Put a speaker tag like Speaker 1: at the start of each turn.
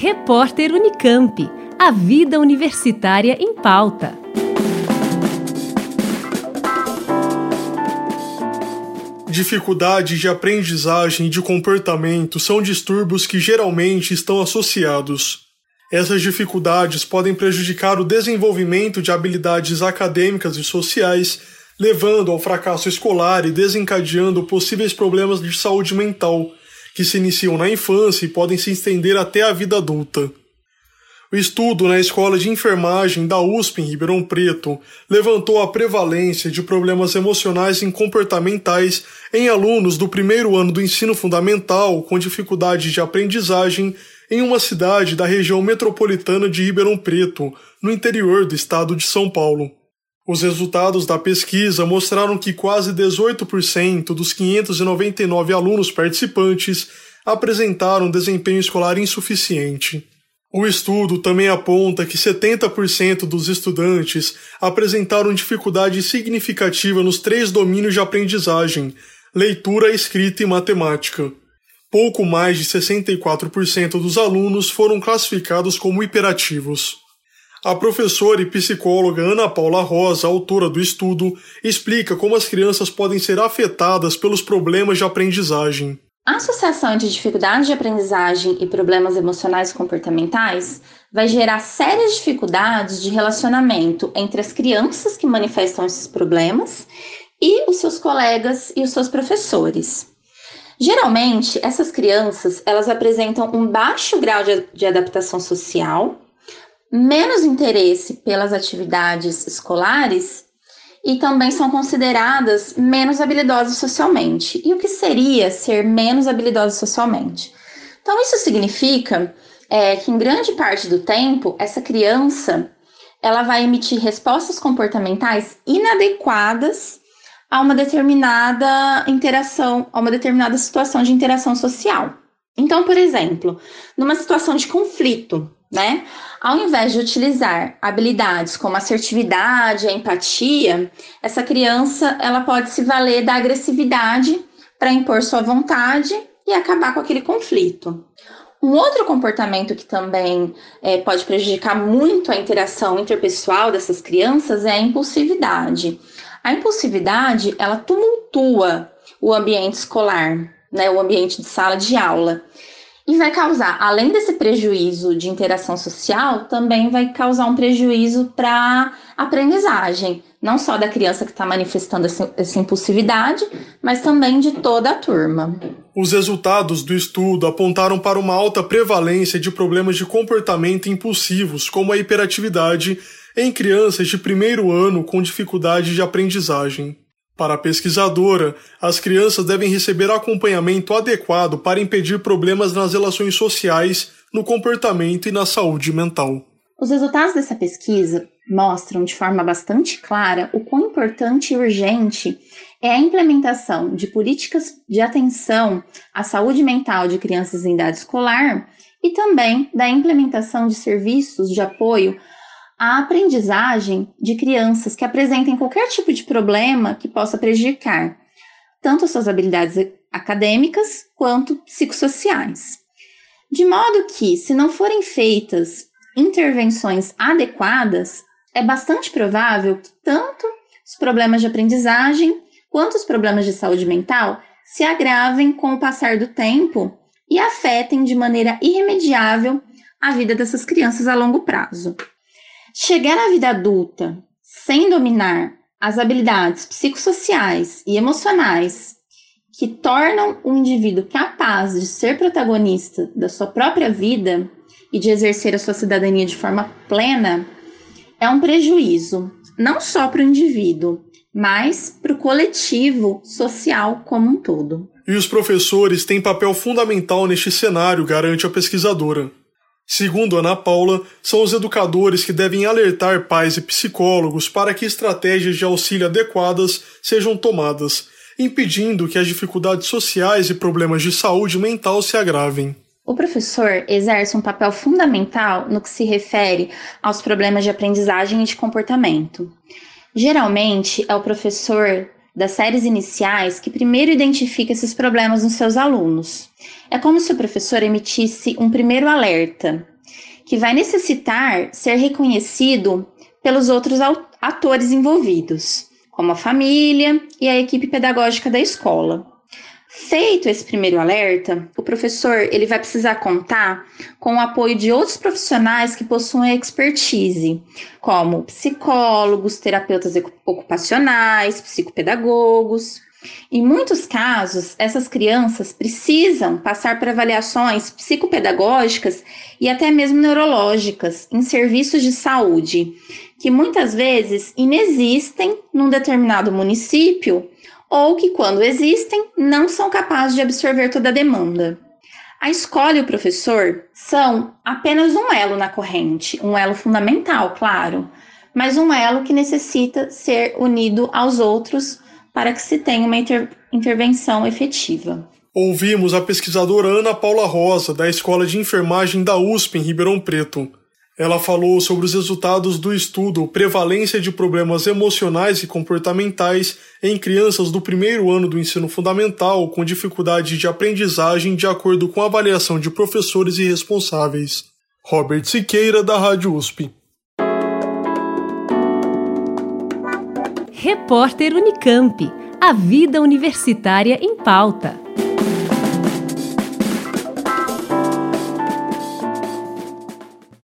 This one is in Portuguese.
Speaker 1: Repórter Unicamp. A vida universitária em pauta.
Speaker 2: Dificuldades de aprendizagem e de comportamento são distúrbios que geralmente estão associados. Essas dificuldades podem prejudicar o desenvolvimento de habilidades acadêmicas e sociais, levando ao fracasso escolar e desencadeando possíveis problemas de saúde mental, que se iniciam na infância e podem se estender até a vida adulta. O estudo na Escola de Enfermagem da USP em Ribeirão Preto levantou a prevalência de problemas emocionais e comportamentais em alunos do primeiro ano do ensino fundamental com dificuldade de aprendizagem em uma cidade da região metropolitana de Ribeirão Preto, no interior do estado de São Paulo. Os resultados da pesquisa mostraram que quase 18% dos 599 alunos participantes apresentaram desempenho escolar insuficiente. O estudo também aponta que 70% dos estudantes apresentaram dificuldade significativa nos três domínios de aprendizagem: leitura, escrita e matemática. Pouco mais de 64% dos alunos foram classificados como hiperativos. A professora e psicóloga Ana Paula Rosa, autora do estudo, explica como as crianças podem ser afetadas pelos problemas de aprendizagem.
Speaker 3: A associação entre dificuldades de aprendizagem e problemas emocionais e comportamentais vai gerar sérias dificuldades de relacionamento entre as crianças que manifestam esses problemas e os seus colegas e os seus professores. Geralmente, essas crianças elas apresentam um baixo grau de, de adaptação social menos interesse pelas atividades escolares e também são consideradas menos habilidosas socialmente. E o que seria ser menos habilidosa socialmente? Então, isso significa é, que em grande parte do tempo, essa criança ela vai emitir respostas comportamentais inadequadas a uma determinada interação, a uma determinada situação de interação social. Então, por exemplo, numa situação de conflito, né? Ao invés de utilizar habilidades como assertividade, empatia, essa criança ela pode se valer da agressividade para impor sua vontade e acabar com aquele conflito. Um outro comportamento que também é, pode prejudicar muito a interação interpessoal dessas crianças é a impulsividade. A impulsividade ela tumultua o ambiente escolar, né, o ambiente de sala de aula. E vai causar, além desse prejuízo de interação social, também vai causar um prejuízo para aprendizagem, não só da criança que está manifestando essa, essa impulsividade, mas também de toda a turma.
Speaker 2: Os resultados do estudo apontaram para uma alta prevalência de problemas de comportamento impulsivos, como a hiperatividade, em crianças de primeiro ano com dificuldade de aprendizagem. Para a pesquisadora, as crianças devem receber acompanhamento adequado para impedir problemas nas relações sociais, no comportamento e na saúde mental.
Speaker 3: Os resultados dessa pesquisa mostram de forma bastante clara o quão importante e urgente é a implementação de políticas de atenção à saúde mental de crianças em idade escolar e também da implementação de serviços de apoio a aprendizagem de crianças que apresentem qualquer tipo de problema que possa prejudicar tanto suas habilidades acadêmicas quanto psicossociais. De modo que, se não forem feitas intervenções adequadas, é bastante provável que tanto os problemas de aprendizagem quanto os problemas de saúde mental se agravem com o passar do tempo e afetem de maneira irremediável a vida dessas crianças a longo prazo. Chegar à vida adulta sem dominar as habilidades psicossociais e emocionais que tornam o indivíduo capaz de ser protagonista da sua própria vida e de exercer a sua cidadania de forma plena é um prejuízo, não só para o indivíduo, mas para o coletivo social como um todo.
Speaker 2: E os professores têm papel fundamental neste cenário, garante a pesquisadora. Segundo Ana Paula, são os educadores que devem alertar pais e psicólogos para que estratégias de auxílio adequadas sejam tomadas, impedindo que as dificuldades sociais e problemas de saúde mental se agravem.
Speaker 3: O professor exerce um papel fundamental no que se refere aos problemas de aprendizagem e de comportamento. Geralmente, é o professor das séries iniciais que primeiro identifica esses problemas nos seus alunos. É como se o professor emitisse um primeiro alerta, que vai necessitar ser reconhecido pelos outros atores envolvidos, como a família e a equipe pedagógica da escola. Feito esse primeiro alerta, o professor ele vai precisar contar com o apoio de outros profissionais que possuem expertise, como psicólogos, terapeutas ocupacionais, psicopedagogos. Em muitos casos, essas crianças precisam passar por avaliações psicopedagógicas e até mesmo neurológicas em serviços de saúde, que muitas vezes inexistem num determinado município ou que, quando existem, não são capazes de absorver toda a demanda. A escola e o professor são apenas um elo na corrente, um elo fundamental, claro, mas um elo que necessita ser unido aos outros para que se tenha uma inter intervenção efetiva.
Speaker 2: Ouvimos a pesquisadora Ana Paula Rosa, da Escola de Enfermagem da USP em Ribeirão Preto. Ela falou sobre os resultados do estudo Prevalência de Problemas Emocionais e Comportamentais em crianças do primeiro ano do ensino fundamental com dificuldade de aprendizagem de acordo com avaliação de professores e responsáveis. Robert Siqueira, da Rádio USP.
Speaker 1: Repórter Unicamp. A vida universitária em pauta.